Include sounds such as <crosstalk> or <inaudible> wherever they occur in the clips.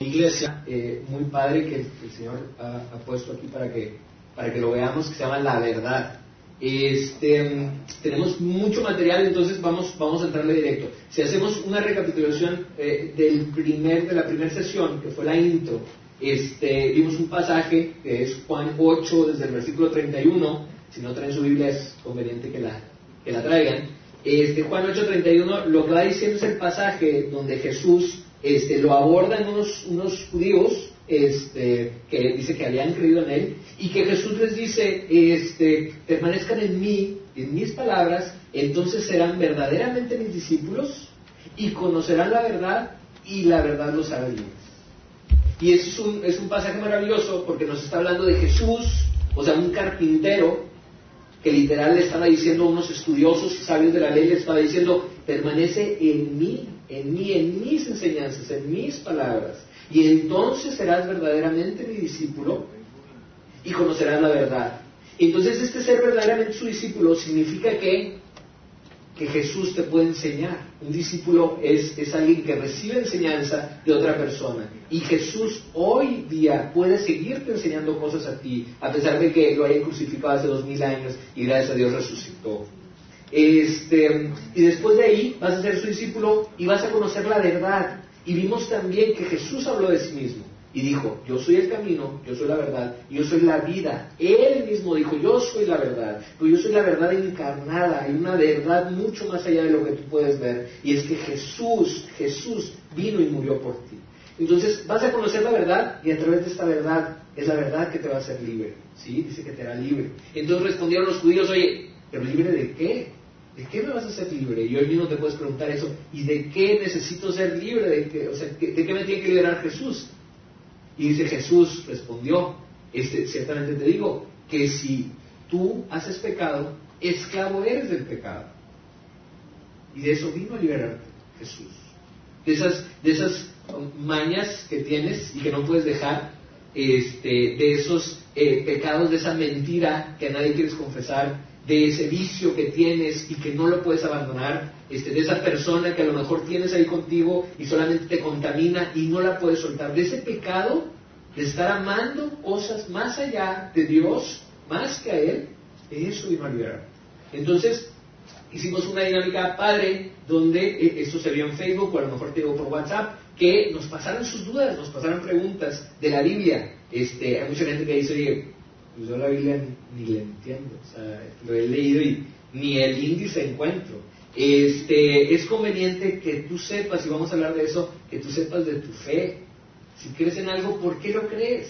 iglesia eh, muy padre que el, Señor ha, puesto aquí para que, para que lo veamos, que se llama La Verdad. Este, tenemos mucho material, entonces vamos, vamos a entrarle directo. Si hacemos una recapitulación eh, del primer, de la primera sesión, que fue la intro, este, vimos un pasaje que es Juan 8, desde el versículo 31. Si no traen su Biblia, es conveniente que la, que la traigan. Este, Juan 8, 31, lo que va diciendo es el pasaje donde Jesús este, lo abordan unos, judíos este, que dice que habían creído en él y que Jesús les dice, este, permanezcan en mí, en mis palabras, entonces serán verdaderamente mis discípulos y conocerán la verdad y la verdad los hará libres. Y es un, es un pasaje maravilloso porque nos está hablando de Jesús, o sea, un carpintero que literal le estaba diciendo a unos estudiosos sabios de la ley, le estaba diciendo, permanece en mí en mí, en mis enseñanzas, en mis palabras. Y entonces serás verdaderamente mi discípulo y conocerás la verdad. Entonces este ser verdaderamente su discípulo significa que, que Jesús te puede enseñar. Un discípulo es, es alguien que recibe enseñanza de otra persona. Y Jesús hoy día puede seguirte enseñando cosas a ti, a pesar de que lo haya crucificado hace dos mil años y gracias a Dios resucitó. Este, y después de ahí vas a ser su discípulo y vas a conocer la verdad. Y vimos también que Jesús habló de sí mismo y dijo, yo soy el camino, yo soy la verdad, yo soy la vida. Él mismo dijo, yo soy la verdad, pero yo soy la verdad encarnada, hay una verdad mucho más allá de lo que tú puedes ver, y es que Jesús, Jesús vino y murió por ti. Entonces vas a conocer la verdad y a través de esta verdad es la verdad que te va a hacer libre. ¿Sí? Dice que te hará libre. Entonces respondieron los judíos, oye, ¿pero libre de qué? ¿De qué me vas a ser libre? Y hoy mismo te puedes preguntar eso. ¿Y de qué necesito ser libre? ¿De qué, o sea, ¿de qué me tiene que liberar Jesús? Y dice Jesús, respondió, este, ciertamente te digo, que si tú haces pecado, esclavo eres del pecado. Y de eso vino a liberarte Jesús. De esas, de esas mañas que tienes y que no puedes dejar, este, de esos eh, pecados, de esa mentira que nadie quieres confesar, de ese vicio que tienes y que no lo puedes abandonar, este, de esa persona que a lo mejor tienes ahí contigo y solamente te contamina y no la puedes soltar, de ese pecado de estar amando cosas más allá de Dios, más que a Él, eso vino a liberar. Entonces, hicimos una dinámica padre donde eh, esto se vio en Facebook o a lo mejor te digo por WhatsApp, que nos pasaron sus dudas, nos pasaron preguntas de la Biblia. Este, hay mucha gente que dice, oye, yo la Biblia ni, la entiendo, o sea, lo he leído y ni el índice encuentro. Este, es conveniente que tú sepas, y vamos a hablar de eso, que tú sepas de tu fe. Si crees en algo, ¿por qué lo crees?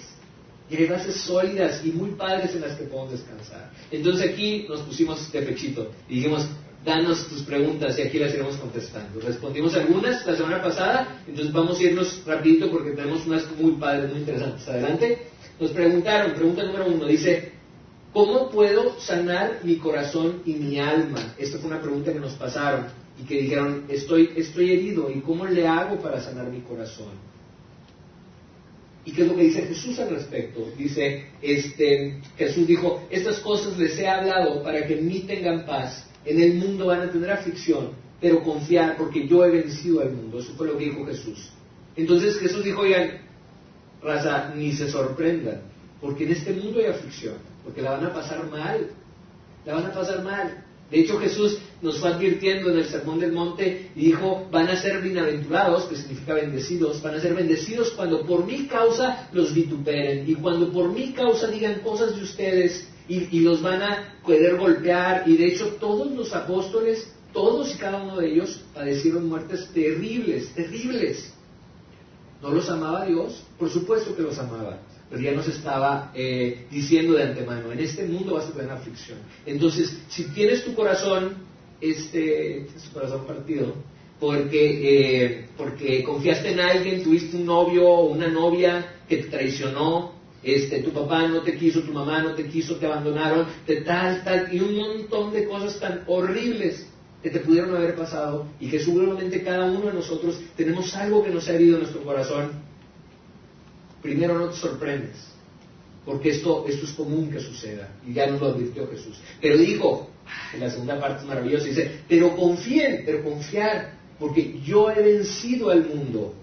Y hay bases sólidas y muy padres en las que podemos descansar. Entonces aquí nos pusimos de pechito y dijimos, danos tus preguntas y aquí las iremos contestando. Respondimos algunas la semana pasada, entonces vamos a irnos rapidito porque tenemos unas muy padres, muy interesantes. Adelante. Nos preguntaron, pregunta número uno, dice, ¿cómo puedo sanar mi corazón y mi alma? Esta fue una pregunta que nos pasaron y que dijeron, estoy, estoy herido y ¿cómo le hago para sanar mi corazón? ¿Y qué es lo que dice Jesús al respecto? Dice, este, Jesús dijo, estas cosas les he hablado para que en mí tengan paz. En el mundo van a tener aflicción, pero confiar porque yo he vencido al mundo. Eso fue lo que dijo Jesús. Entonces Jesús dijo, oigan, raza, ni se sorprendan, porque en este mundo hay aflicción, porque la van a pasar mal, la van a pasar mal. De hecho, Jesús nos fue advirtiendo en el Sermón del Monte y dijo, van a ser bienaventurados, que significa bendecidos, van a ser bendecidos cuando por mi causa los vituperen y cuando por mi causa digan cosas de ustedes y, y los van a poder golpear. Y de hecho, todos los apóstoles, todos y cada uno de ellos padecieron muertes terribles, terribles. ¿No los amaba Dios? Por supuesto que los amaba, pero ya nos estaba eh, diciendo de antemano, en este mundo vas a tener aflicción. Entonces, si tienes tu corazón, este, tu corazón partido, porque, eh, porque confiaste en alguien, tuviste un novio o una novia que te traicionó, este, tu papá no te quiso, tu mamá no te quiso, te abandonaron, de tal, tal, y un montón de cosas tan horribles que te pudieron haber pasado y que seguramente cada uno de nosotros tenemos algo que nos ha herido en nuestro corazón, primero no te sorprendes, porque esto, esto es común que suceda, y ya nos lo advirtió Jesús. Pero dijo, ah, en la segunda parte es maravillosa, dice, pero confíen, pero confiar, porque yo he vencido al mundo.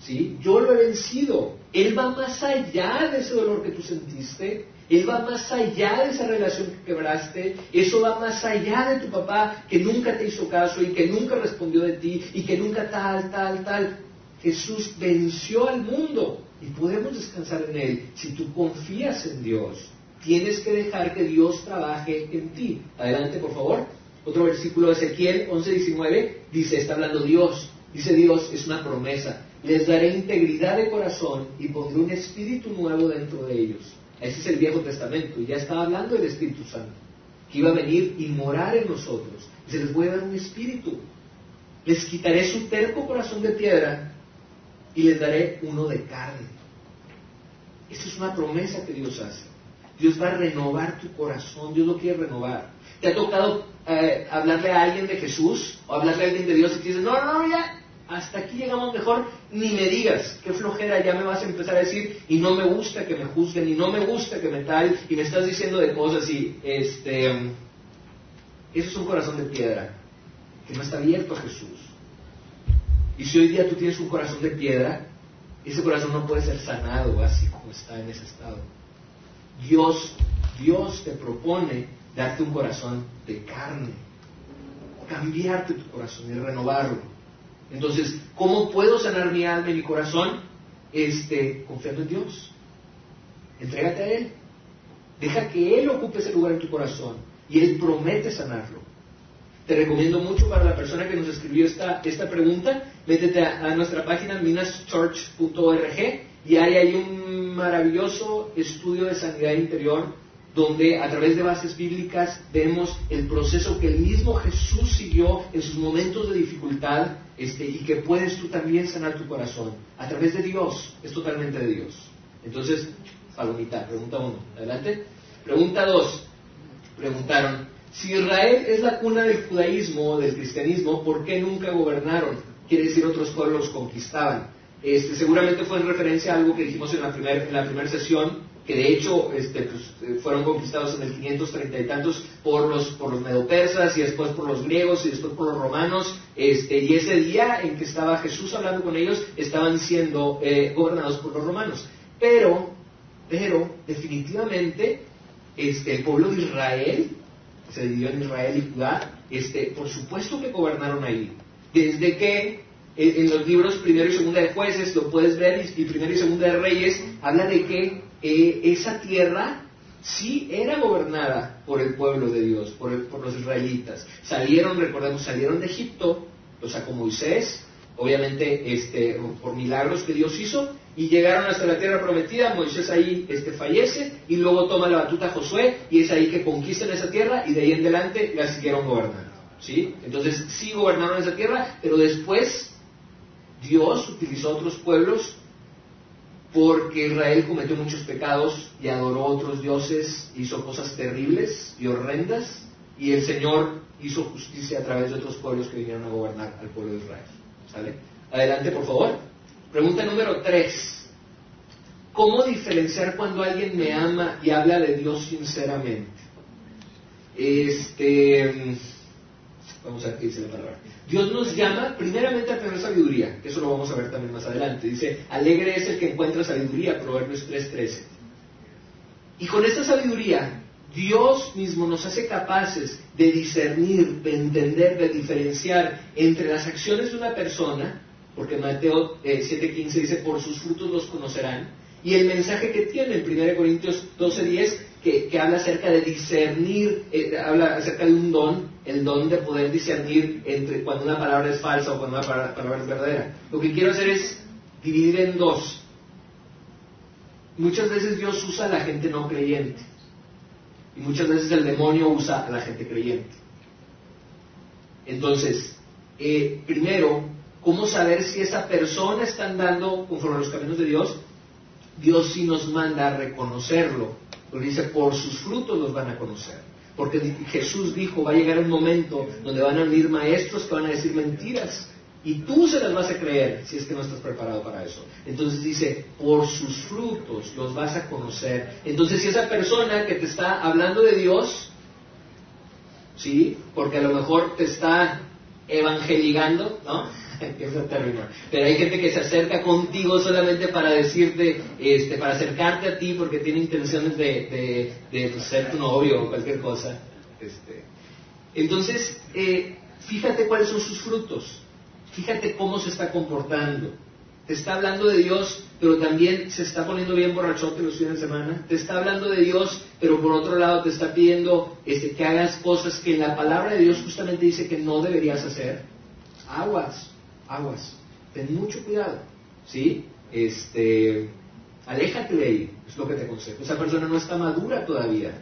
¿sí? Yo lo he vencido. Él va más allá de ese dolor que tú sentiste. Él va más allá de esa relación que quebraste. Eso va más allá de tu papá que nunca te hizo caso y que nunca respondió de ti y que nunca tal, tal, tal. Jesús venció al mundo y podemos descansar en Él si tú confías en Dios. Tienes que dejar que Dios trabaje en ti. Adelante, por favor. Otro versículo de Ezequiel 11:19 dice, está hablando Dios. Dice Dios, es una promesa. Les daré integridad de corazón y pondré un espíritu nuevo dentro de ellos. Ese es el Viejo Testamento. Y ya estaba hablando del Espíritu Santo, que iba a venir y morar en nosotros. Y se les voy a dar un espíritu. Les quitaré su terco corazón de piedra y les daré uno de carne. Esa es una promesa que Dios hace. Dios va a renovar tu corazón, Dios lo quiere renovar. ¿Te ha tocado eh, hablarle a alguien de Jesús o hablarle a alguien de Dios y te dice, no, no, no, ya, hasta aquí llegamos mejor, ni me digas, qué flojera, ya me vas a empezar a decir, y no me gusta que me juzguen, y no me gusta que me tal, y me estás diciendo de cosas y, este, eso es un corazón de piedra, que no está abierto a Jesús. Y si hoy día tú tienes un corazón de piedra, ese corazón no puede ser sanado así como está en ese estado. Dios, Dios te propone darte un corazón de carne, cambiarte tu corazón y renovarlo. Entonces, ¿cómo puedo sanar mi alma y mi corazón? Este, confiando en Dios. Entrégate a Él. Deja que Él ocupe ese lugar en tu corazón y Él promete sanarlo. Te recomiendo mucho para la persona que nos escribió esta, esta pregunta, métete a, nuestra página minaschurch.org y hay ahí un maravilloso estudio de sanidad interior donde a través de bases bíblicas vemos el proceso que el mismo Jesús siguió en sus momentos de dificultad este, y que puedes tú también sanar tu corazón a través de Dios, es totalmente de Dios. Entonces, palomita, pregunta uno, adelante. Pregunta dos, preguntaron, si Israel es la cuna del judaísmo o del cristianismo, ¿por qué nunca gobernaron? Quiere decir otros pueblos conquistaban. Este, seguramente fue en referencia a algo que dijimos en la primera sesión, que de hecho este, pues, eh, fueron conquistados en el 530 y tantos por los, por los medopersas y después por los griegos y después por los romanos, este, y ese día en que estaba Jesús hablando con ellos estaban siendo eh, gobernados por los romanos. Pero, pero, definitivamente, este, el pueblo de Israel, se dividió en Israel y Judá, este, por supuesto que gobernaron ahí. Desde que en los libros primero y segunda de jueces, lo puedes ver, y primero y segunda de reyes, habla de que eh, esa tierra sí era gobernada por el pueblo de Dios, por, los israelitas. Salieron, recordemos, salieron de Egipto, o sea, como Moisés, obviamente este, por milagros que Dios hizo, y llegaron hasta la tierra prometida, Moisés ahí este, fallece, y luego toma la batuta Josué, y es ahí que conquistan esa tierra, y de ahí en adelante la siguieron gobernando. ¿sí? Entonces sí gobernaron esa tierra, pero después Dios utilizó otros pueblos porque Israel cometió muchos pecados y adoró a otros dioses, hizo cosas terribles y horrendas, y el Señor hizo justicia a través de otros pueblos que vinieron a gobernar al pueblo de Israel. ¿Sale? Adelante, por favor. Pregunta número 3. ¿Cómo diferenciar cuando alguien me ama y habla de Dios sinceramente? Este, vamos a la palabra. Dios nos llama primeramente a tener sabiduría, que eso lo vamos a ver también más adelante. Dice, alegre es el que encuentra sabiduría, Proverbios 3.13. Y con esta sabiduría, Dios mismo nos hace capaces de discernir, de entender, de diferenciar entre las acciones de una persona, porque Mateo 7.15 eh, dice, por sus frutos los conocerán, y el mensaje que tiene en 1 Corintios 12.10, que, habla acerca de discernir, eh, habla acerca de un don, el don de poder discernir entre cuando una palabra es falsa o cuando una palabra, es verdadera. Lo que quiero hacer es dividir en dos. Muchas veces Dios usa a la gente no creyente y muchas veces el demonio usa a la gente creyente. Entonces, eh, primero, ¿cómo saber si esa persona está andando conforme a los caminos de Dios? Dios sí nos manda a reconocerlo, porque dice, por sus frutos los van a conocer. Porque Jesús dijo, va a llegar un momento donde van a venir maestros que van a decir mentiras. Y tú se las vas a creer si es que no estás preparado para eso. Entonces dice, por sus frutos los vas a conocer. Entonces si esa persona que te está hablando de Dios, ¿sí? Porque a lo mejor te está evangelizando, ¿no? <laughs> Pero hay gente que se acerca contigo solamente para decirte, este, para acercarte a ti porque tiene intenciones de, pues, ser tu novio o cualquier cosa. Este. Entonces, eh, fíjate cuáles son sus frutos. Fíjate cómo se está comportando. Te está hablando de Dios, pero también se está poniendo bien borrachote los fines de semana. Te está hablando de Dios, pero por otro lado te está pidiendo este, que hagas cosas que la palabra de Dios justamente dice que no deberías hacer. Aguas, aguas. Ten mucho cuidado. ¿Sí? Este, aléjate de ahí, es lo que te aconsejo. Esa persona no está madura todavía.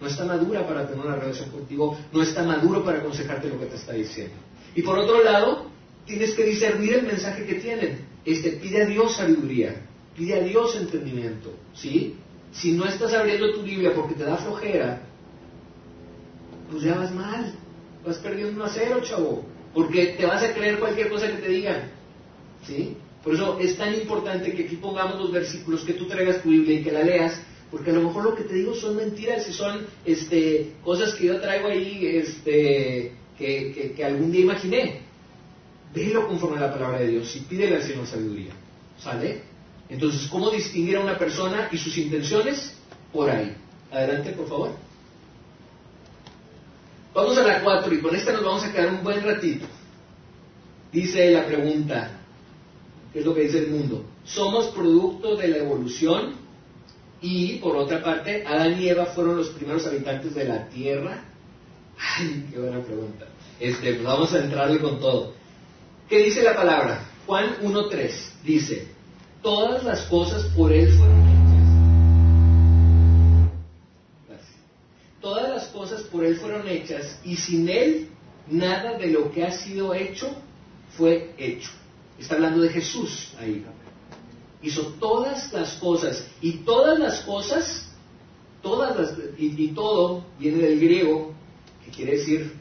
No está madura para tener una relación contigo, no está maduro para aconsejarte lo que te está diciendo. Y por otro lado, tienes que discernir el mensaje que tienen. Este, pide a Dios sabiduría, pide a Dios entendimiento, ¿sí? Si no estás abriendo tu Biblia porque te da flojera, pues ya vas mal, vas perdiendo un acero, chavo, porque te vas a creer cualquier cosa que te digan, ¿sí? Por eso es tan importante que aquí pongamos los versículos, que tú traigas tu Biblia y que la leas, porque a lo mejor lo que te digo son mentiras y son este, cosas que yo traigo ahí este, que algún día imaginé. Velo conforme a la palabra de Dios y pídele al Señor sabiduría. ¿Sale? Entonces, ¿cómo distinguir a una persona y sus intenciones? Por ahí. Adelante, por favor. Vamos a la 4 y con esta nos vamos a quedar un buen ratito. Dice la pregunta, ¿qué es lo que dice el mundo? Somos producto de la evolución y, por otra parte, Adán y Eva fueron los primeros habitantes de la tierra. Ay, qué buena pregunta. Este, pues vamos a entrarle con todo. ¿Qué dice la palabra? Juan 1.3 dice, todas las cosas por Él fueron por Él fueron hechas y sin Él nada de lo que ha sido hecho fue hecho. Está hablando de Jesús ahí. Hizo todas las cosas y todas las cosas, todas las, y, todo viene del griego, que quiere decir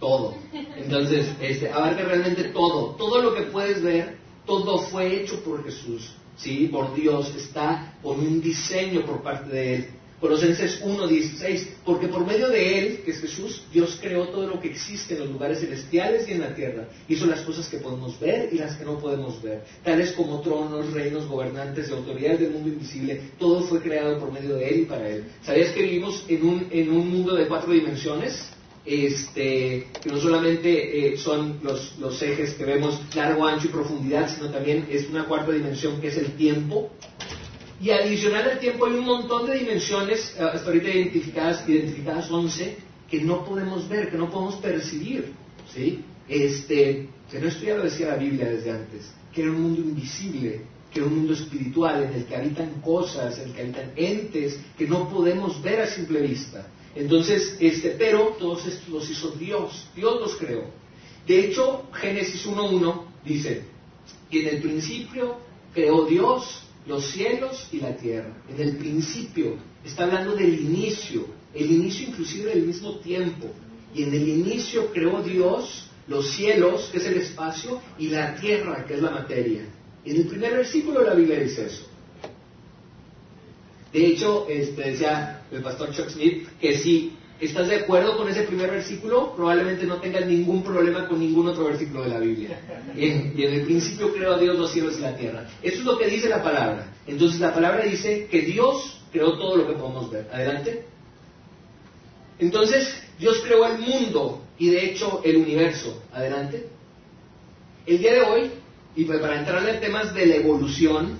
todo. Entonces, este, abarca realmente todo. Todo lo que puedes ver, todo fue hecho por Jesús, ¿sí? Por Dios, está por un diseño por parte de Él. Colosenses 1.16, porque por medio de Él, que es Jesús, Dios creó todo lo que existe en los lugares celestiales y en la tierra. Hizo las cosas que podemos ver y las que no podemos ver, tales como tronos, reinos, gobernantes y autoridades del mundo invisible. Todo fue creado por medio de Él y para Él. ¿Sabías que vivimos en un, en un mundo de cuatro dimensiones? este, que no solamente eh, son los, los, ejes que vemos largo, ancho y profundidad, sino también es una cuarta dimensión que es el tiempo. Y adicional al tiempo hay un montón de dimensiones, eh, hasta ahorita identificadas, identificadas 11, que no podemos ver, que no podemos percibir. ¿sí? Este, que no esto ya lo decía la Biblia desde antes, que era un mundo invisible, que era un mundo espiritual en el que habitan cosas, en el que habitan entes que no podemos ver a simple vista. Entonces, este, pero todos estos los hizo Dios, Dios los creó. De hecho, Génesis 1.1 dice, y en el principio creó Dios los cielos y la tierra. En el principio, está hablando del inicio, el inicio inclusive del mismo tiempo. Y en el inicio creó Dios los cielos, que es el espacio, y la tierra, que es la materia. En el primer versículo de la Biblia dice eso. De hecho, este, decía el pastor Chuck Smith que si estás de acuerdo con ese primer versículo, probablemente no tengas ningún problema con ningún otro versículo de la Biblia. Y en, el principio creó a Dios los cielos y la tierra. Eso es lo que dice la palabra. Entonces la palabra dice que Dios creó todo lo que podemos ver. Adelante. Entonces, Dios creó el mundo y de hecho el universo. Adelante. El día de hoy, y pues para entrar en temas de la evolución,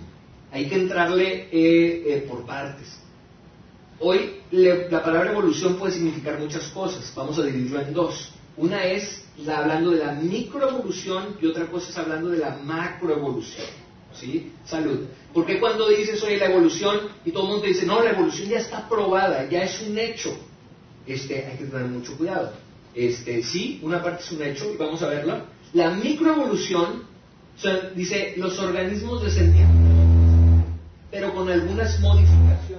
hay que entrarle eh, eh, por partes. Hoy la palabra evolución puede significar muchas cosas. Vamos a dividirlo en dos. Una es la, hablando de la microevolución y otra cosa es hablando de la macroevolución. ¿Sí? Salud. Porque cuando dices, oye, la evolución, y todo el mundo dice, no, la evolución ya está probada, ya es un hecho. Este, hay que tener mucho cuidado. Este, sí, una parte es un hecho, y vamos a verla. La microevolución, dice, los organismos descendientes pero con algunas modificaciones.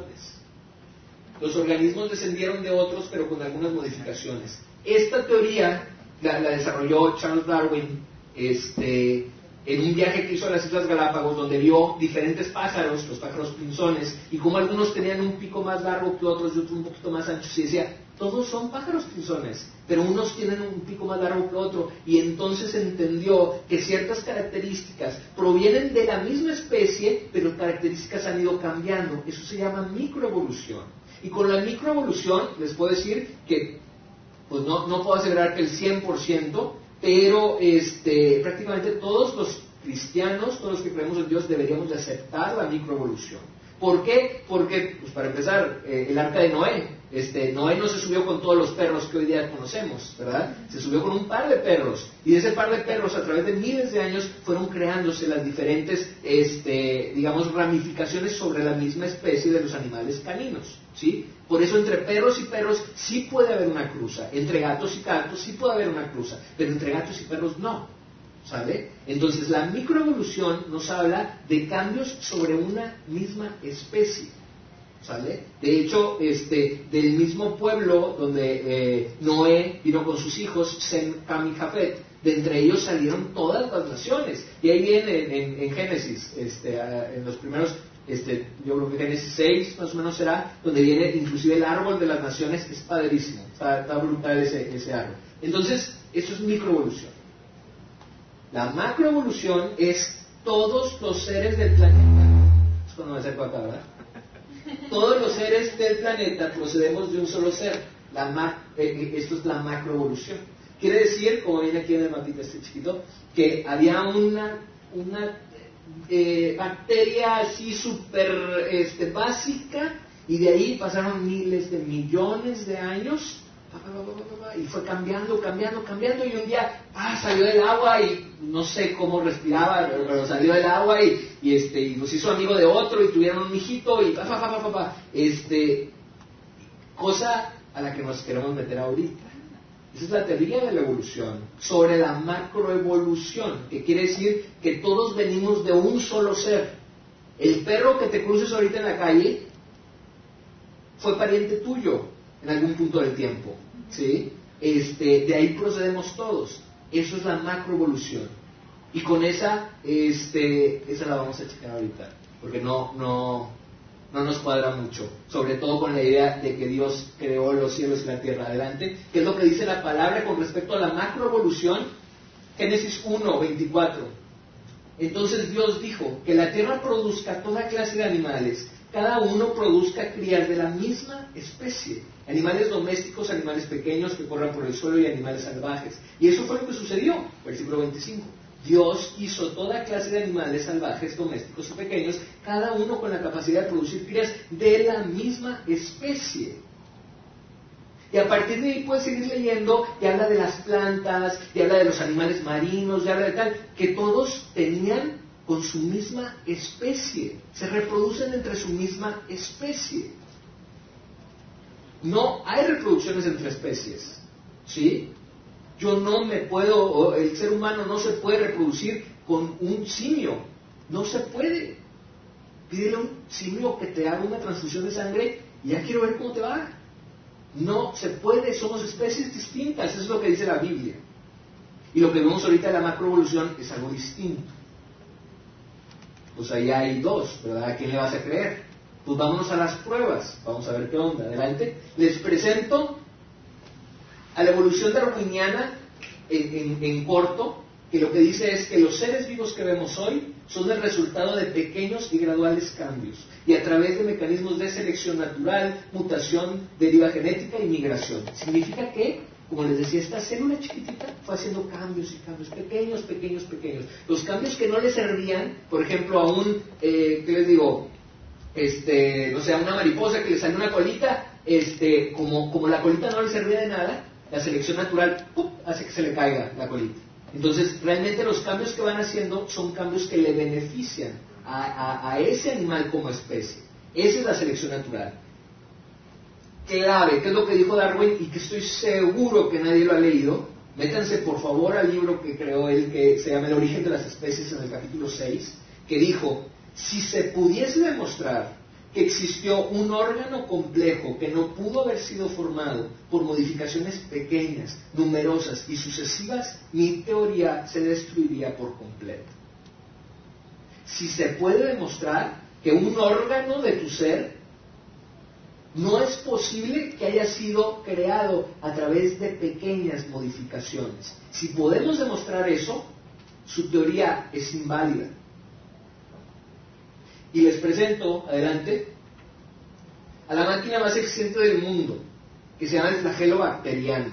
Los organismos descendieron de otros, pero con algunas modificaciones. Esta teoría la, desarrolló Charles Darwin este, en un viaje que hizo a las Islas Galápagos, donde vio diferentes pájaros, los pájaros pinzones, y como algunos tenían un pico más largo que otros y otros un poquito más anchos, y decía, todos son pájaros pinzones, pero unos tienen un pico más largo que otro, y entonces entendió que ciertas características provienen de la misma especie, pero características han ido cambiando. Eso se llama microevolución. Y con la microevolución les puedo decir que, pues no, no puedo asegurar que el 100%, pero este, prácticamente todos los cristianos, todos los que creemos en Dios, deberíamos de aceptar la microevolución. ¿Por qué? Porque, pues para empezar, eh, el arca de Noé. Este, Noé no se subió con todos los perros que hoy día conocemos, ¿verdad? Se subió con un par de perros. Y ese par de perros, a través de miles de años, fueron creándose las diferentes, este, digamos, ramificaciones sobre la misma especie de los animales caninos, ¿sí? Por eso entre perros y perros sí puede haber una cruza. Entre gatos y gatos sí puede haber una cruza. Pero entre gatos y perros no. ¿Sale? Entonces la microevolución nos habla de cambios sobre una misma especie. ¿Sale? De hecho, este, del mismo pueblo donde eh, Noé vino con sus hijos, Sem, Cam y Jafet, de entre ellos salieron todas las naciones. Y ahí viene en, Génesis, este, en los primeros, este, yo creo que Génesis 6 más o menos será, donde viene inclusive el árbol de las naciones, es padrísimo, está, brutal ese, ese árbol. Entonces, eso es microevolución. La macroevolución es todos los seres del planeta. Es cuando me acerco acá, ¿verdad? Todos los seres del planeta procedemos de un solo ser. La eh, eh, esto es la macroevolución. Quiere decir, como viene aquí en el mapita este chiquito, que había una, una eh, bacteria así súper este, básica y de ahí pasaron miles de millones de años y fue cambiando, cambiando, cambiando y un día ah, salió del agua y no sé cómo respiraba, pero salió del agua y, y este, y nos hizo amigo de otro y tuvieron un hijito y pa, pa, pa, este, cosa a la que nos queremos meter ahorita. Esa es la teoría de la evolución, sobre la macroevolución, que quiere decir que todos venimos de un solo ser. El perro que te cruces ahorita en la calle fue pariente tuyo, en algún punto del tiempo. ¿sí? Este, de ahí procedemos todos. Eso es la macroevolución. Y con esa, este, esa la vamos a checar ahorita, porque no, no, no nos cuadra mucho, sobre todo con la idea de que Dios creó los cielos y la tierra. Adelante, ¿qué es lo que dice la palabra con respecto a la macroevolución? Génesis 1, 24. Entonces Dios dijo que la tierra produzca toda clase de animales cada uno produzca crías de la misma especie, animales domésticos, animales pequeños que corran por el suelo y animales salvajes. Y eso fue lo que sucedió, versículo 25. Dios hizo toda clase de animales salvajes, domésticos y pequeños, cada uno con la capacidad de producir crías de la misma especie. Y a partir de ahí puedes seguir leyendo y habla de las plantas, y habla de los animales marinos, y habla de tal, que todos tenían con su misma especie, se reproducen entre su misma especie. No hay reproducciones entre especies, ¿sí? Yo no me puedo, el ser humano no se puede reproducir con un simio, no se puede. Pídele a un simio que te haga una transfusión de sangre y ya quiero ver cómo te va. No se puede, somos especies distintas, eso es lo que dice la Biblia. Y lo que vemos ahorita en la macroevolución es algo distinto pues ahí hay dos, ¿verdad? ¿A quién le vas a creer? Pues vámonos a las pruebas, vamos a ver qué onda. Adelante. Les presento a la evolución darwiniana en, en corto, que lo que dice es que los seres vivos que vemos hoy son el resultado de pequeños y graduales cambios, y a través de mecanismos de selección natural, mutación, deriva genética y migración. Significa que como les decía, esta célula chiquitita fue haciendo cambios y cambios, pequeños, pequeños, pequeños. Los cambios que no le servían, por ejemplo, a un, eh, ¿qué les digo? Este, no sé, a una mariposa que le salió una colita, este, como, como la colita no le servía de nada, la selección natural hace que se le caiga la colita. Entonces, realmente los cambios que van haciendo son cambios que le benefician a ese animal como especie. Esa es la selección natural clave, que es lo que dijo Darwin y que estoy seguro que nadie lo ha leído. Métanse por favor al libro que creó él, que se llama El origen de las especies en el capítulo 6, que dijo, si se pudiese demostrar existió un órgano complejo que no pudo haber sido formado por modificaciones pequeñas, numerosas y sucesivas, mi teoría se destruiría por completo. Si se puede demostrar que un órgano de tu ser no es posible que haya sido creado a través de pequeñas modificaciones. Si podemos demostrar eso, su teoría es inválida. Y les presento, adelante, a la máquina más eficiente del mundo, que se llama el flagelo bacteriano,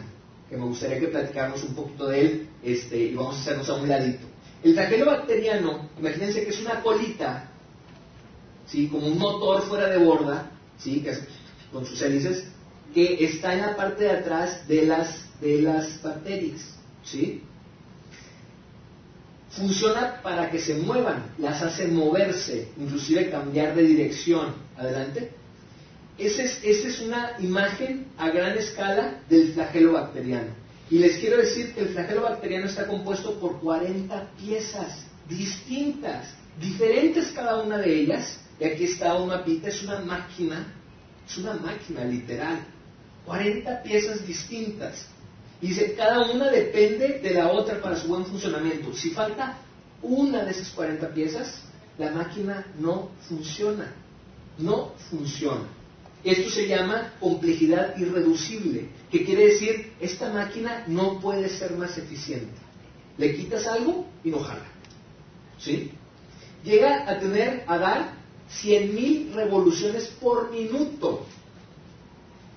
que me gustaría que platicáramos un poquito de él este, y vamos a hacernos a un ladito. El flagelo bacteriano, imagínense que es una colita, ¿sí? como un motor fuera de borda, ¿sí? que con sus hélices, que está en la parte de atrás de las, de las bacterias. ¿sí? Funciona para que se muevan, las hace moverse, inclusive cambiar de dirección. Adelante. Esa es, es una imagen a gran escala del flagelo bacteriano. Y les quiero decir que el flagelo bacteriano está compuesto por 40 piezas distintas, diferentes cada una de ellas. Y aquí está un mapita, es una máquina es una máquina literal. 40 piezas distintas. Y dice, cada una depende de la otra para su buen funcionamiento. Si falta una de esas 40 piezas, la máquina no funciona. No funciona. Esto se llama complejidad irreducible, que quiere decir, esta máquina no puede ser más eficiente. Le quitas algo y no jala. ¿Sí? Llega a tener, a dar 100.000 revoluciones por minuto.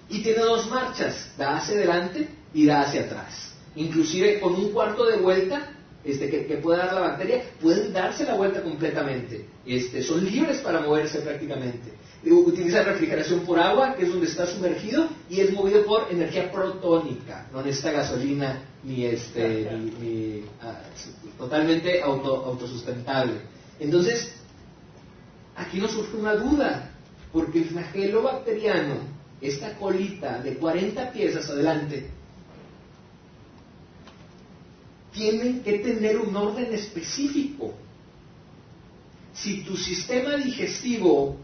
Y tiene dos marchas, da hacia adelante da hacia atrás. Inclusive con un cuarto de vuelta este, que, puede dar la bacteria, pueden darse la vuelta completamente. Este, son libres para moverse prácticamente. Utiliza refrigeración por agua, que es donde está sumergido, y es movido por energía protónica, no necesita gasolina ni este, ni, ah, totalmente auto, autosustentable. Entonces, aquí nos surge una duda, porque el flagelo bacteriano, esta colita de 40 piezas adelante, tiene que tener un orden específico. Si tu sistema digestivo,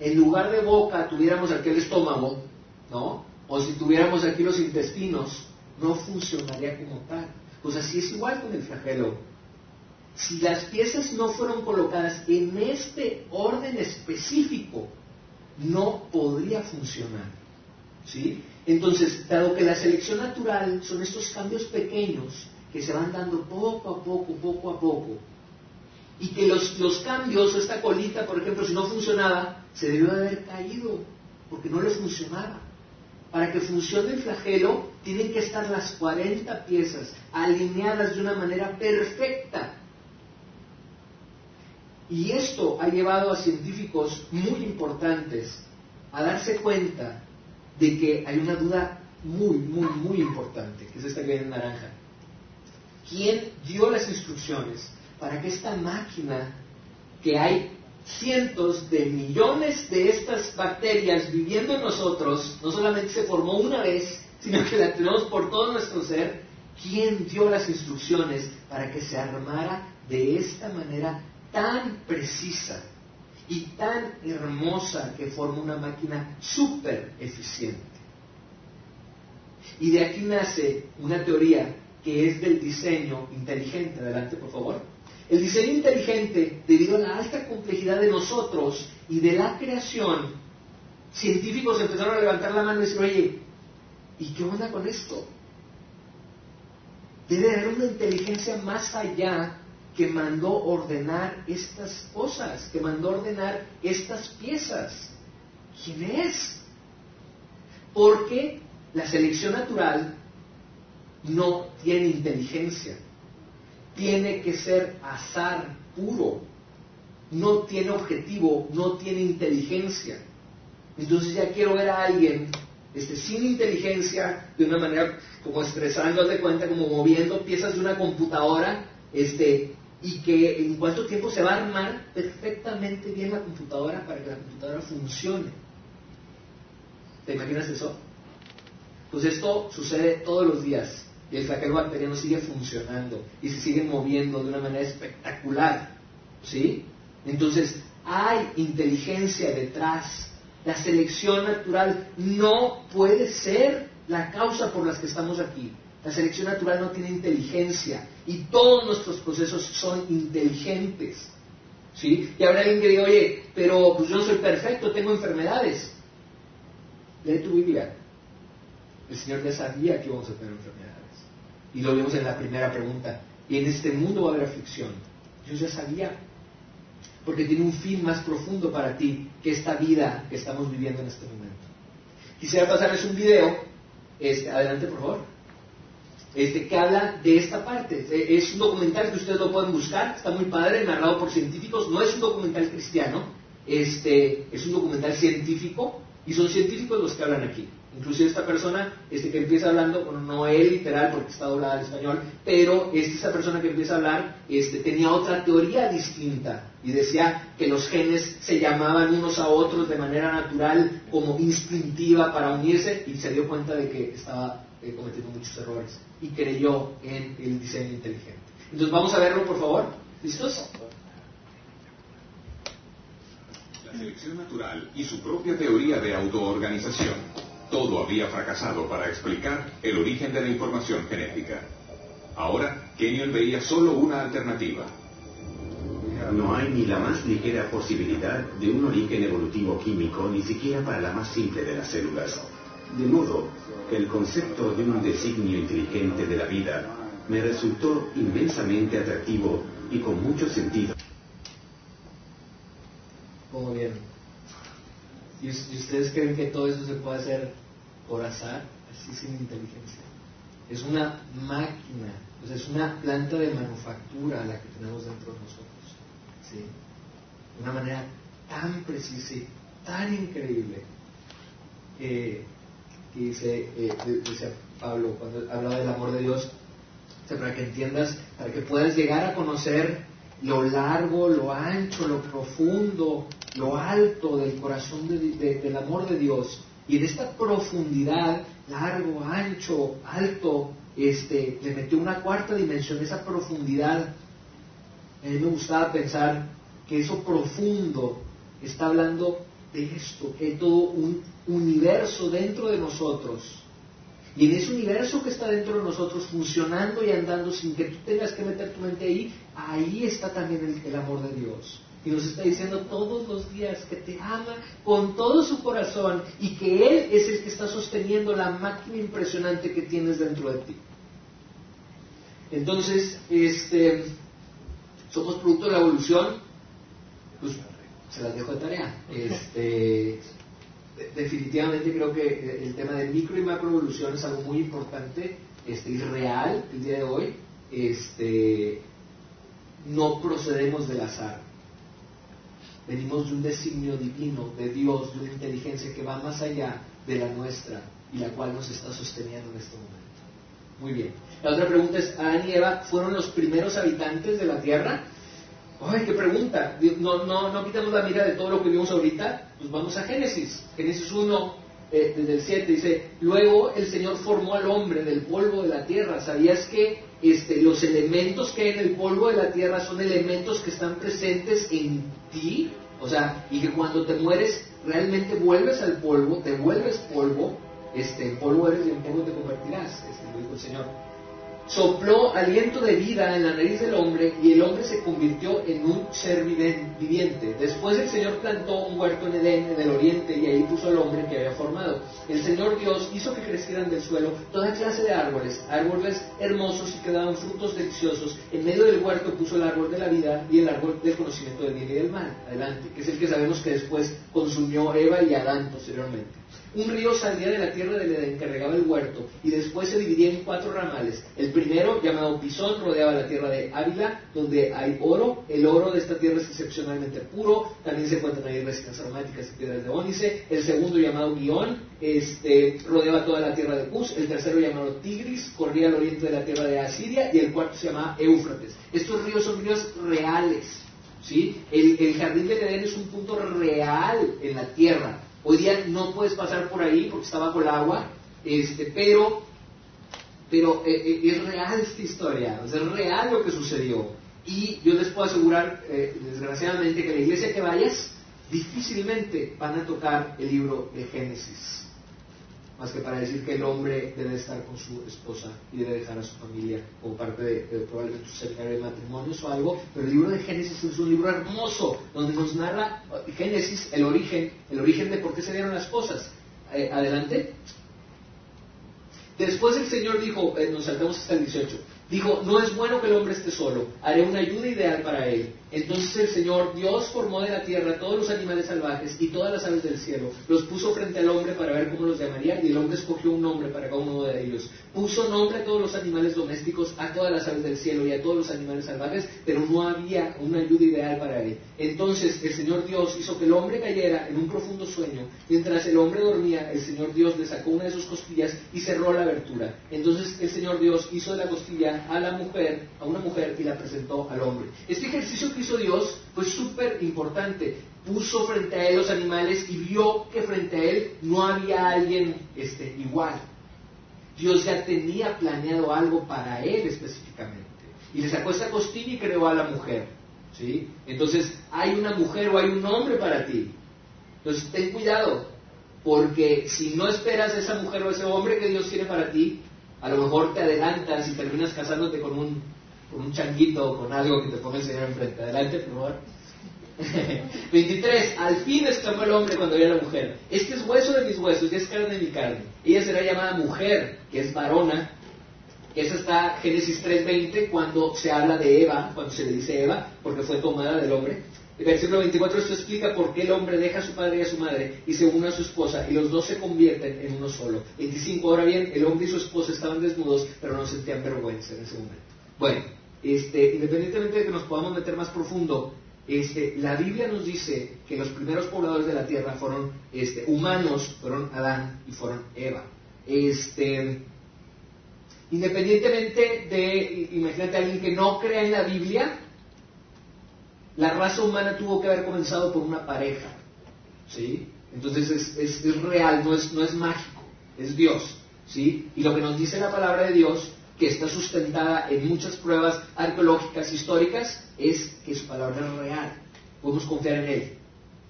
en lugar de boca, tuviéramos aquí el estómago, ¿no? O si tuviéramos aquí los intestinos, no funcionaría como tal. Pues así es igual con el flagelo si las piezas no fueron colocadas en este orden específico, no podría funcionar. ¿sí? Entonces, dado que la selección natural son estos cambios pequeños que se van dando poco a poco, poco a poco, y que los, los cambios, esta colita, por ejemplo, si no funcionaba, se debió de haber caído, porque no le funcionaba. Para que funcione el flagelo, tienen que estar las 40 piezas alineadas de una manera perfecta y esto ha llevado a científicos muy importantes a darse cuenta de que hay una duda muy, muy, muy importante, que es esta que viene en naranja. ¿Quién dio las instrucciones para que esta máquina, que hay cientos de millones de estas bacterias viviendo en nosotros, no solamente se formó una vez, sino que la tenemos por todo nuestro ser, ¿quién dio las instrucciones para que se armara de esta manera tan precisa y tan hermosa que forma una máquina súper eficiente. Y de aquí nace una teoría que es del diseño inteligente. Adelante, por favor. El diseño inteligente, debido a la alta complejidad de nosotros y de la creación, científicos empezaron a levantar la mano y decir, oye, ¿y qué onda con esto? Debe haber una inteligencia más allá que mandó ordenar estas cosas, que mandó ordenar estas piezas. ¿Quién es? Porque la selección natural no tiene inteligencia, tiene que ser azar puro, no tiene objetivo, no tiene inteligencia. Entonces ya quiero ver a alguien este, sin inteligencia, de una manera como estresando, de cuenta, como moviendo piezas de una computadora, este, y que en cuánto tiempo se va a armar perfectamente bien la computadora para que la computadora funcione. ¿Te imaginas eso? Pues esto sucede todos los días y el flagelo bacteriano sigue funcionando y se sigue moviendo de una manera espectacular. ¿Sí? Entonces, hay inteligencia detrás. La selección natural no puede ser la causa por la que estamos aquí. La selección natural no tiene inteligencia y todos nuestros procesos son inteligentes. ¿sí? Y habrá alguien que diga, oye, pero pues yo no soy perfecto, tengo enfermedades. lee tu Biblia. El Señor ya sabía que íbamos a tener enfermedades. Y lo vemos en la primera pregunta. Y en este mundo va a haber aflicción. Dios ya sabía. Porque tiene un fin más profundo para ti que esta vida que estamos viviendo en este momento. Quisiera pasarles un video. Este, adelante, por favor. Este, que habla de esta parte. Es un documental que ustedes lo pueden buscar. Está muy padre, narrado por científicos. No es un documental cristiano. Este, es un documental científico. Y son científicos los que hablan aquí. Inclusive esta persona este, que empieza hablando, bueno, no es literal porque está doblada al español, pero esta persona que empieza a hablar este, tenía otra teoría distinta y decía que los genes se llamaban unos a otros de manera natural, como instintiva para unirse y se dio cuenta de que estaba eh, cometiendo muchos errores y creyó en el diseño inteligente. Entonces vamos a verlo, por favor. ¿Listos? La selección natural y su propia teoría de autoorganización todo había fracasado para explicar el origen de la información genética. Ahora, Kenyon veía solo una alternativa. No hay ni la más ligera posibilidad de un origen evolutivo químico, ni siquiera para la más simple de las células. De modo que el concepto de un designio inteligente de la vida me resultó inmensamente atractivo y con mucho sentido. Muy bien. ¿Y ustedes creen que todo eso se puede hacer por azar, así sin inteligencia. Es una máquina, es una planta de manufactura la que tenemos dentro de nosotros. De una manera tan precisa y tan increíble que dice, eh, Pablo cuando habla del amor de Dios, para que entiendas, para que puedas llegar a conocer lo largo, lo ancho, lo profundo, lo alto del corazón del amor de Dios y en esta profundidad, largo, ancho, alto, este, le metió una cuarta dimensión, esa profundidad. A mí me gustaba pensar que eso profundo está hablando de esto, que hay todo un universo dentro de nosotros. Y en ese universo que está dentro de nosotros, funcionando y andando sin que tú tengas que meter tu mente ahí, ahí está también el amor de Dios y nos está diciendo todos los días que te ama con todo su corazón y que Él es el que está sosteniendo la máquina impresionante que tienes dentro de ti. Entonces, este, somos producto de la evolución, pues se las dejo de tarea. Este, definitivamente creo que el tema de micro y macroevolución es algo muy importante este, y real el día de hoy. Este, no procedemos del azar Venimos de un designio divino, de Dios, de una inteligencia que va más allá de la nuestra y la cual nos está sosteniendo en este momento. Muy bien. La otra pregunta es, ¿Adán y Eva fueron los primeros habitantes de la tierra? ¡Ay, qué pregunta! No, no, no quitamos la mira de todo lo que vimos ahorita, pues vamos a Génesis. Génesis 1, eh, desde el 7, dice, luego el Señor formó al hombre del polvo de la tierra. ¿Sabías que este, los elementos que hay en el polvo de la tierra son elementos que están presentes en ti, o sea, y que cuando te mueres realmente vuelves al polvo, te vuelves polvo, este, polvo eres y en polvo te convertirás, este, lo dijo el Señor sopló aliento de vida en la nariz del hombre y el hombre se convirtió en un ser viviente. Después el Señor plantó un huerto en Edén, en el oriente, y ahí puso al hombre que había formado. El Señor Dios hizo que crecieran del suelo toda clase de árboles, árboles hermosos y que daban frutos deliciosos. En medio del huerto puso el árbol de la vida y el árbol del conocimiento del bien y del mal. Adelante, que es el que sabemos que después consumió Eva y Adán posteriormente. Un río salía de la tierra del Edén que regaba el huerto y después se dividía en cuatro ramales. El primero, llamado Pisón, rodeaba la tierra de Ávila, donde hay oro. El oro de esta tierra es excepcionalmente puro. También se encuentran ahí resinas aromáticas y piedras de ónice. El segundo, llamado Guión, este, rodeaba toda la tierra de Cus. El tercero, llamado Tigris, corría al oriente de la tierra de Asiria. Y el cuarto se llamaba Éufrates. Estos ríos son ríos reales. ¿sí? El, jardín del Edén es un punto real en la tierra Hoy día no puedes pasar por ahí porque está bajo el agua, este, pero, pero eh, eh, es real esta historia, es real lo que sucedió. Y yo les puedo asegurar, eh, desgraciadamente, que la iglesia que vayas, difícilmente van a tocar el libro de Génesis más que para decir que el hombre debe estar con su esposa y debe dejar a su familia como parte de, probablemente su seminario de matrimonios o algo, pero el libro de Génesis es un libro hermoso donde nos narra Génesis, el origen, el origen de por qué se dieron las cosas. Eh, adelante. Después el Señor dijo, eh, nos saltamos hasta el 18, dijo, no es bueno que el hombre esté solo, haré una ayuda ideal para él. Entonces el Señor Dios formó de la tierra todos los animales salvajes y todas las aves del cielo. Los puso frente al hombre para ver cómo los llamaría y el hombre escogió un nombre para cada uno de ellos. Puso nombre a todos los animales domésticos, a todas las aves del cielo y a todos los animales salvajes, pero no había una ayuda ideal para él. Entonces el Señor Dios hizo que el hombre cayera en un profundo sueño. Mientras el hombre dormía, el Señor Dios le sacó una de sus costillas y cerró la abertura. Entonces el Señor Dios hizo de la costilla a la mujer, a una mujer y la presentó al hombre. Este ejercicio hizo Dios fue súper importante. Puso frente a él los animales y vio que frente a él no había alguien este, igual. Dios ya tenía planeado algo para él específicamente. Y le sacó esa costilla y creó a la mujer. ¿sí? Entonces, hay una mujer o hay un hombre para ti. Entonces, ten cuidado, porque si no esperas a esa mujer o ese hombre que Dios tiene para ti, a lo mejor te adelantas y terminas casándote con un con un changuito o con algo que te ponga el Señor enfrente. Adelante, por favor. <laughs> 23. Al fin exclamó el hombre cuando vio a la mujer, este es hueso de mis huesos y es carne de mi carne. Ella será llamada mujer, que es varona. Esa está Génesis 3.20 cuando se habla de Eva, cuando se le dice Eva, porque fue tomada del hombre. El versículo 24 esto explica por qué el hombre deja a su padre y a su madre y se une a su esposa y los dos se convierten en uno solo. 25. Ahora bien, el hombre y su esposa estaban desnudos, pero no sentían vergüenza en ese momento. Bueno, este, independientemente de que nos podamos meter más profundo, este, la Biblia nos dice que los primeros pobladores de la tierra fueron este, humanos, fueron Adán y fueron Eva. Este, independientemente de, imagínate a alguien que no crea en la Biblia, la raza humana tuvo que haber comenzado por una pareja. ¿sí? Entonces es, real, no es, no es mágico, es Dios. ¿sí? Y lo que nos dice la palabra de Dios que está sustentada en muchas pruebas arqueológicas históricas, es que su palabra es real. Podemos confiar en él.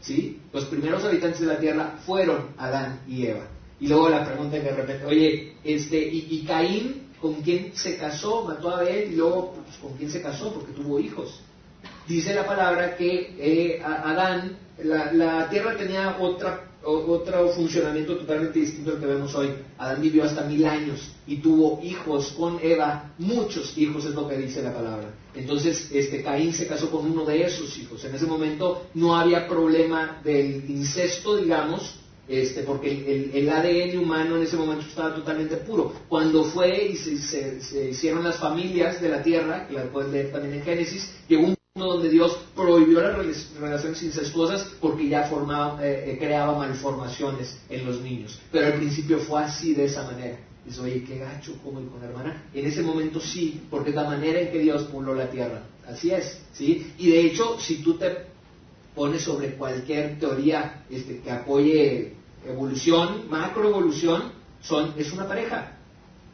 ¿Sí? Los primeros habitantes de la tierra fueron Adán y Eva. Y luego la pregunta que de repente, oye, este, y, Caín, ¿con quién se casó? Mató a Abel y luego, pues, ¿con quién se casó? Porque tuvo hijos. Dice la palabra que eh, Adán, la, la tierra tenía otra otro funcionamiento totalmente distinto al que vemos hoy. Adán vivió hasta mil años y tuvo hijos con Eva, muchos hijos es lo que dice la palabra. Entonces, este, Caín se casó con uno de esos hijos. En ese momento no había problema del incesto, digamos, este, porque el, ADN humano en ese momento estaba totalmente puro. Cuando fue y se, se, hicieron las familias de la tierra, que la pueden leer también en Génesis, llegó un donde Dios prohibió las relaciones incestuosas porque ya formaba, eh, eh, creaba malformaciones en los niños. Pero al principio fue así, de esa manera. Dice, oye, qué gacho, como con la hermana. En ese momento sí, porque es la manera en que Dios pobló la tierra. Así es, ¿sí? Y de hecho, si tú te pones sobre cualquier teoría este, que apoye evolución, macroevolución, son, es una pareja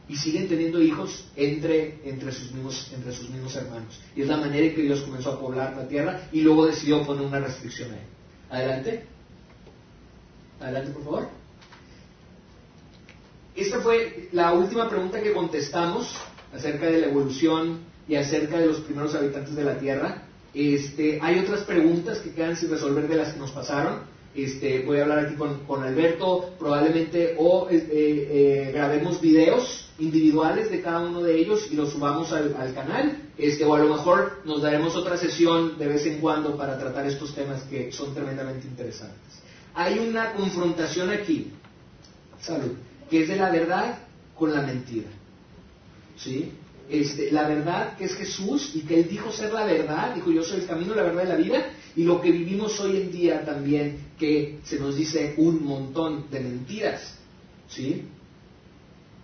y siguen teniendo hijos entre, entre, sus mismos, entre sus mismos hermanos. Y es la manera en que Dios comenzó a poblar la tierra y luego decidió poner una restricción ahí. Adelante. Adelante, por favor. Esta fue la última pregunta que contestamos acerca de la evolución y acerca de los primeros habitantes de la Tierra. Este, hay otras preguntas que quedan sin resolver de las que nos pasaron. Este, voy a hablar aquí con, Alberto, probablemente o eh, eh, grabemos videos individuales de cada uno de ellos y los subamos al, canal, este, o a lo mejor nos daremos otra sesión de vez en cuando para tratar estos temas que son tremendamente interesantes. Hay una confrontación aquí, salud, que es de la verdad con la mentira. ¿Sí? Este, la verdad que es Jesús y que Él dijo ser la verdad, dijo yo soy el camino, la verdad y la vida, y lo que vivimos hoy en día también, que se nos dice un montón de mentiras. ¿Sí?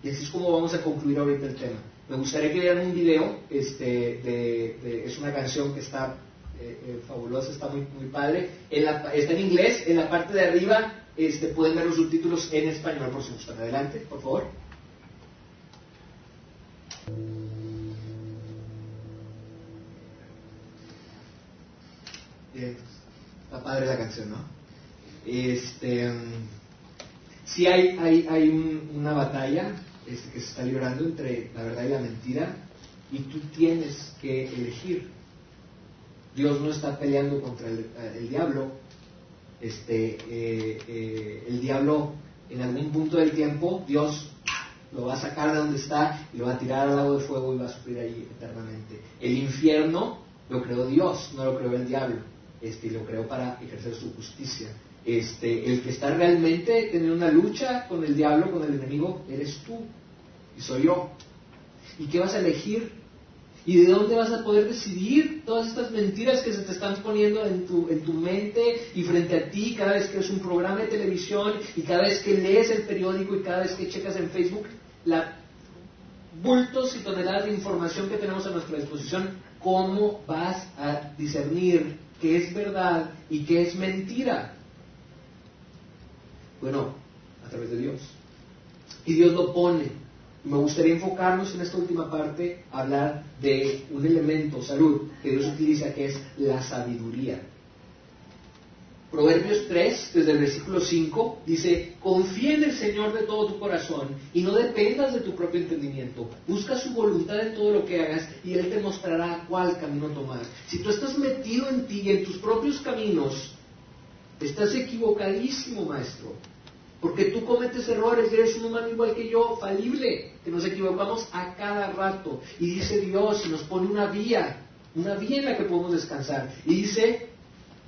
Y así es como vamos a concluir ahorita el tema. Me gustaría que vieran un video, este, de, es una canción que está eh, eh, fabulosa, está muy, muy padre. está en inglés, en la parte de arriba este, pueden ver los subtítulos en español por si gustan. Adelante, por favor. Bien, está padre la canción, ¿no? Este, sí hay, hay, hay una batalla este, que se está librando entre la verdad y la mentira y tú tienes que elegir. Dios no está peleando contra el, diablo. Este, eh, eh, el diablo en algún punto del tiempo Dios lo va a sacar de donde está y lo va a tirar al lago de fuego y va a sufrir allí eternamente. El infierno lo creó Dios, no lo creó el diablo, este, lo creó para ejercer su justicia. Este, el que está realmente teniendo una lucha con el diablo, con el enemigo, eres tú y soy yo. ¿Y qué vas a elegir? ¿Y de dónde vas a poder decidir todas estas mentiras que se te están poniendo en tu, en tu mente y frente a ti cada vez que ves un programa de televisión y cada vez que lees el periódico y cada vez que checas en Facebook? La bultos y toneladas de información que tenemos a nuestra disposición, ¿cómo vas a discernir qué es verdad y qué es mentira? Bueno, a través de Dios. Y Dios lo pone me gustaría enfocarnos en esta última parte, hablar de un elemento, salud, que Dios utiliza, que es la sabiduría. Proverbios 3, desde el versículo 5, dice, confía en el Señor de todo tu corazón y no dependas de tu propio entendimiento. Busca su voluntad en todo lo que hagas y Él te mostrará cuál camino tomar. Si tú estás metido en ti y en tus propios caminos, estás equivocadísimo, maestro. Porque tú cometes errores, eres un humano igual que yo, falible, que nos equivocamos a cada rato. Y dice Dios, y nos pone una vía, una vía en la que podemos descansar. Y dice,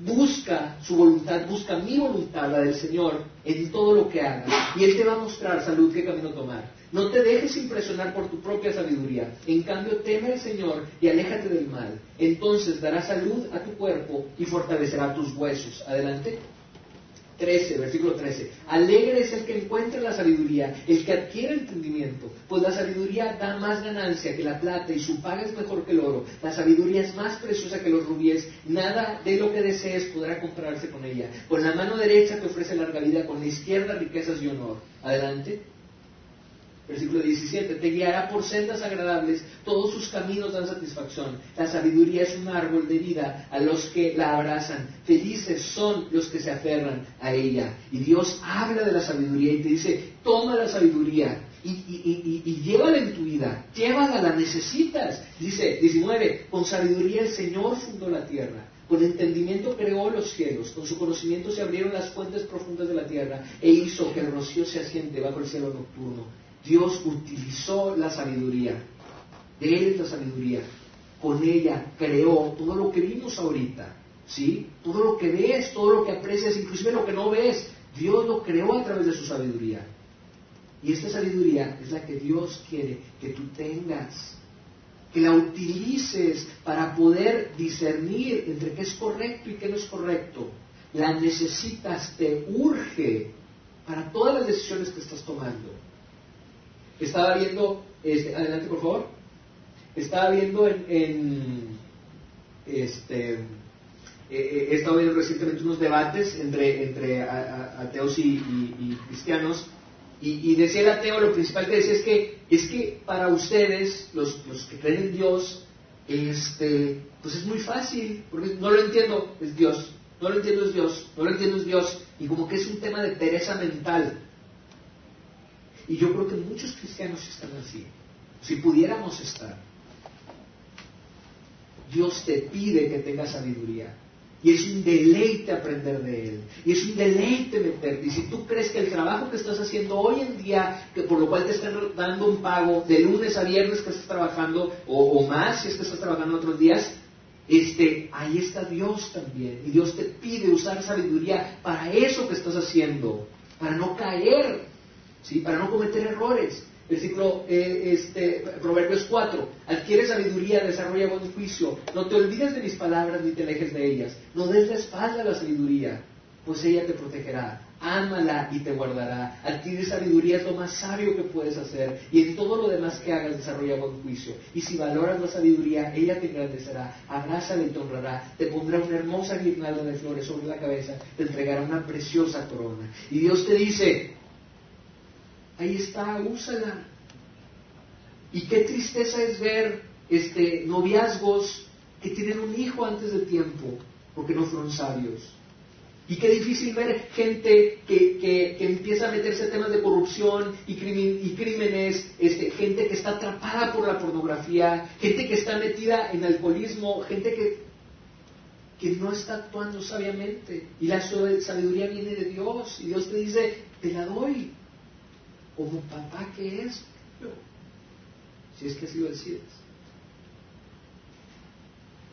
busca su voluntad, busca mi voluntad, la del Señor, en todo lo que hagas. Y Él te va a mostrar, salud, qué camino tomar. No te dejes impresionar por tu propia sabiduría. En cambio, teme al Señor y aléjate del mal. Entonces dará salud a tu cuerpo y fortalecerá tus huesos. Adelante. 13, versículo 13. Alegre es el que encuentra la sabiduría, el que adquiere entendimiento, pues la sabiduría da más ganancia que la plata y su paga es mejor que el oro. La sabiduría es más preciosa que los rubíes, nada de lo que desees podrá comprarse con ella. Con la mano derecha te ofrece larga vida, con la izquierda riquezas y honor. Adelante. Versículo 17, te guiará por sendas agradables, todos sus caminos dan satisfacción. La sabiduría es un árbol de vida a los que la abrazan. Felices son los que se aferran a ella. Y Dios habla de la sabiduría y te dice, toma la sabiduría y, y, llévala en tu vida. Llévala, la necesitas. Dice 19, con sabiduría el Señor fundó la tierra. Con entendimiento creó los cielos, con su conocimiento se abrieron las fuentes profundas de la tierra e hizo que el rocío se asiente bajo el cielo nocturno. Dios utilizó la sabiduría. De Él es la sabiduría. Con ella creó todo lo que vimos ahorita. ¿Sí? Todo lo que ves, todo lo que aprecias, inclusive lo que no ves. Dios lo creó a través de su sabiduría. Y esta sabiduría es la que Dios quiere que tú tengas. Que la utilices para poder discernir entre qué es correcto y qué no es correcto. La necesitas, te urge para todas las decisiones que estás tomando. Estaba viendo, este, adelante por favor, estaba viendo en, este, eh, eh, he estado viendo recientemente unos debates entre, entre ateos y, cristianos, y, decía el ateo, lo principal que decía es que, es que para ustedes, los, los que creen en Dios, este, pues es muy fácil, porque no lo entiendo, es Dios, no lo entiendo es Dios, no lo entiendo es Dios, y como que es un tema de pereza mental. Y yo creo que muchos cristianos están así. Si pudiéramos estar, Dios te pide que tengas sabiduría. Y es un deleite aprender de Él. Y es un deleite meterte. Y si tú crees que el trabajo que estás haciendo hoy en día, que por lo cual te están dando un pago de lunes a viernes que estás trabajando, o, más si es que estás trabajando otros días, este, ahí está Dios también. Y Dios te pide usar sabiduría para eso que estás haciendo. Para no caer para no cometer errores. Versículo eh, este, Proverbios 4. Adquiere sabiduría, desarrolla buen juicio. No te olvides de mis palabras ni te alejes de ellas. No des la espalda a la sabiduría, pues ella te protegerá. Ámala y te guardará. Adquiere sabiduría es lo más sabio que puedes hacer. Y en todo lo demás que hagas, desarrolla buen juicio. Y si valoras la sabiduría, ella te engrandecerá. Abrázala y te honrará. Te pondrá una hermosa guirnalda de flores sobre la cabeza. Te entregará una preciosa corona. Y Dios te dice, ahí está, úsala. Y qué tristeza es ver este, noviazgos que tienen un hijo antes de tiempo, porque no fueron sabios. Y qué difícil ver gente que, que, empieza a meterse en temas de corrupción y, y crímenes, este, gente que está atrapada por la pornografía, gente que está metida en alcoholismo, gente que... que no está actuando sabiamente. Y la sabiduría viene de Dios. Y Dios te dice, te la doy. Como papá que es. Si es que así lo decides.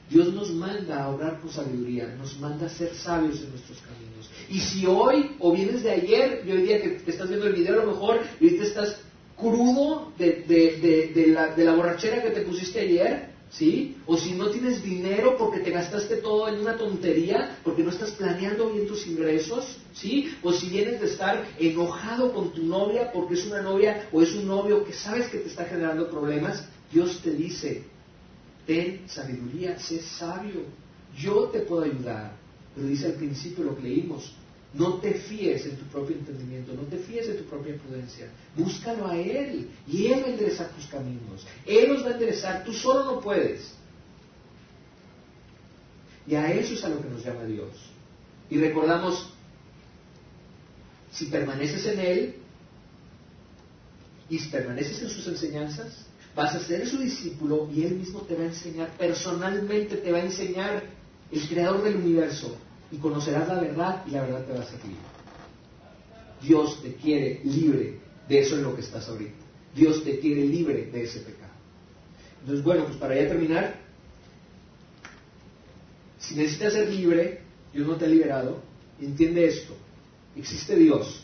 Dios nos manda a obrar con sabiduría, nos manda a ser sabios en nuestros caminos. Y si hoy, o vienes de ayer, y hoy día que te estás viendo el video a lo mejor, y ahorita estás crudo de, la, de la borrachera que te pusiste ayer, ¿sí? O si no tienes dinero porque te gastaste todo en una tontería, porque no estás planeando bien tus ingresos, ¿sí? O si vienes de estar enojado con tu novia porque es una novia o es un novio que sabes que te está generando problemas, Dios te dice, ten sabiduría, sé sabio, yo te puedo ayudar. Pero dice al principio lo que leímos, no te fíes en tu propio entendimiento, no te fíes en tu propia prudencia. Búscalo a Él y Él va a enderezar tus caminos. Él los va a enderezar, tú solo no puedes. Y a eso es a lo que nos llama Dios. Y recordamos, si permaneces en Él y permaneces en sus enseñanzas, vas a ser su discípulo y Él mismo te va a enseñar, personalmente te va a enseñar el creador del universo, y conocerás la verdad y la verdad te va a servir. Dios te quiere libre de eso en lo que estás ahorita. Dios te quiere libre de ese pecado. Entonces, bueno, pues para ya terminar, si necesitas ser libre, Dios no te ha liberado, entiende esto. Existe Dios.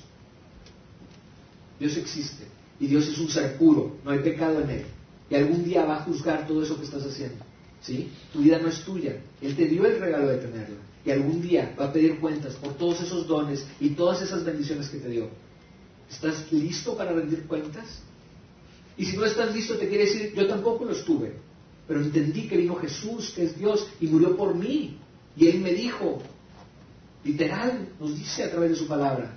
Dios existe. Y Dios es un ser puro, no hay pecado en él. Y algún día va a juzgar todo eso que estás haciendo. ¿Sí? Tu vida no es tuya. Él te dio el regalo de tenerla y algún día va a pedir cuentas por todos esos dones y todas esas bendiciones que te dio. ¿Estás listo para rendir cuentas? Y si no estás listo, te quiere decir, yo tampoco lo estuve, pero entendí que vino Jesús, que es Dios, y murió por mí. Y Él me dijo, literal, nos dice a través de su palabra,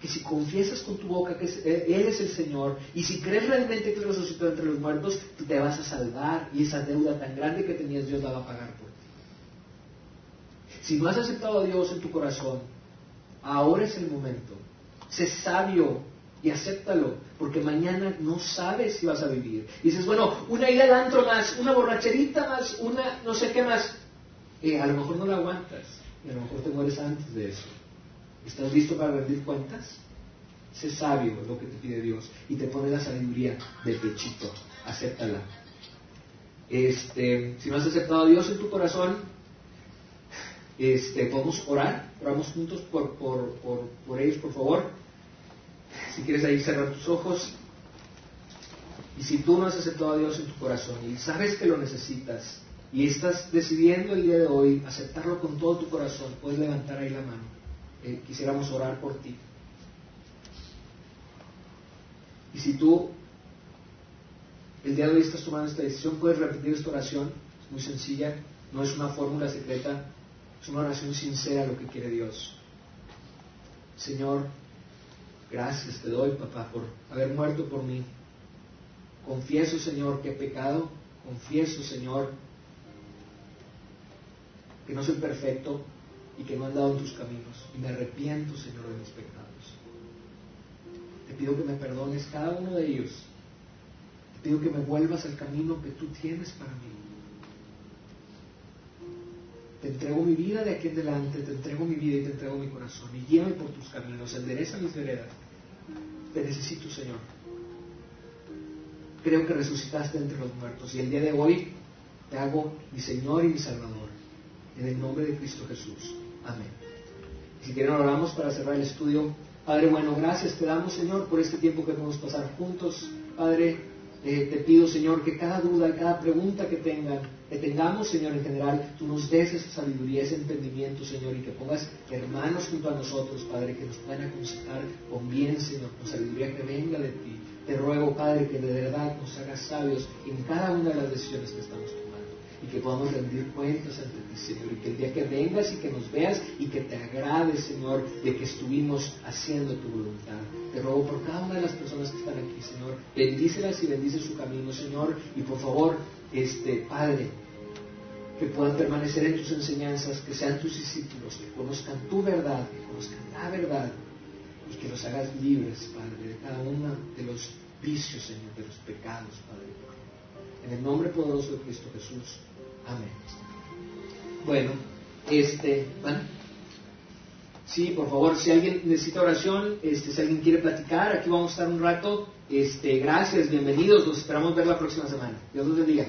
que si confiesas con tu boca que Él es el Señor, y si crees realmente que resucitó entre los muertos, te vas a salvar, y esa deuda tan grande que tenías Dios la va a pagar por si no has aceptado a Dios en tu corazón, ahora es el momento. Sé sabio y acéptalo, porque mañana no sabes si vas a vivir. Y dices, bueno, una ida al antro más, una borracherita más, una no sé qué más. Eh, a lo mejor no la aguantas, y a lo mejor te mueres antes de eso. ¿Estás listo para rendir cuentas? Sé sabio, es lo que te pide Dios, y te pone la sabiduría de pechito. Acéptala. Este, si no has aceptado a Dios en tu corazón, este, podemos orar, oramos juntos por, por, por, ellos, por favor. Si quieres ahí cerrar tus ojos. Y si tú no has aceptado a Dios en tu corazón y sabes que lo necesitas y estás decidiendo el día de hoy aceptarlo con todo tu corazón, puedes levantar ahí la mano. Eh, quisiéramos orar por ti. Y si tú el día de hoy estás tomando esta decisión, puedes repetir esta oración. Es muy sencilla, no es una fórmula secreta. Es una oración sincera lo que quiere Dios. Señor, gracias te doy, papá, por haber muerto por mí. Confieso, Señor, que he pecado. Confieso, Señor, que no soy perfecto y que no he andado en tus caminos. Y me arrepiento, Señor, de mis pecados. Te pido que me perdones cada uno de ellos. Te pido que me vuelvas al camino que tú tienes para mí. Te entrego mi vida de aquí en adelante, te entrego mi vida y te entrego mi corazón. Y guíame por tus caminos, endereza mis veredas. Te necesito, Señor. Creo que resucitaste entre los muertos y el día de hoy te hago mi Señor y mi Salvador. En el nombre de Cristo Jesús. Amén. Si quieren oramos para cerrar el estudio. Padre, bueno, gracias te damos, Señor, por este tiempo que podemos pasar juntos. Padre, eh, te pido, Señor, que cada duda, cada pregunta que tengan, que tengamos, Señor, en general, tú nos des esa sabiduría, ese entendimiento, Señor, y que pongas hermanos junto a nosotros, Padre, que nos puedan aconsejar con bien, Señor, con sabiduría que venga de ti. Te ruego, Padre, que de verdad nos hagas sabios en cada una de las decisiones que estamos tomando y que podamos rendir cuentas ante ti, Señor, y que el día que vengas y que nos veas y que te agrade, Señor, de que estuvimos haciendo tu voluntad. Te ruego por cada una de las personas que están aquí, Señor, bendícelas y bendice su camino, Señor, y por favor, este Padre, que puedan permanecer en tus enseñanzas, que sean tus discípulos, que conozcan tu verdad, que conozcan la verdad y que los hagas libres, Padre, de cada uno de los vicios, Señor, de los pecados, Padre. En el nombre poderoso de Cristo Jesús. Amén. Bueno, Este, bueno. Sí, por favor, si alguien necesita oración, este, si alguien quiere platicar, aquí vamos a estar un rato. Este, gracias, bienvenidos, los esperamos ver la próxima semana. Dios los bendiga.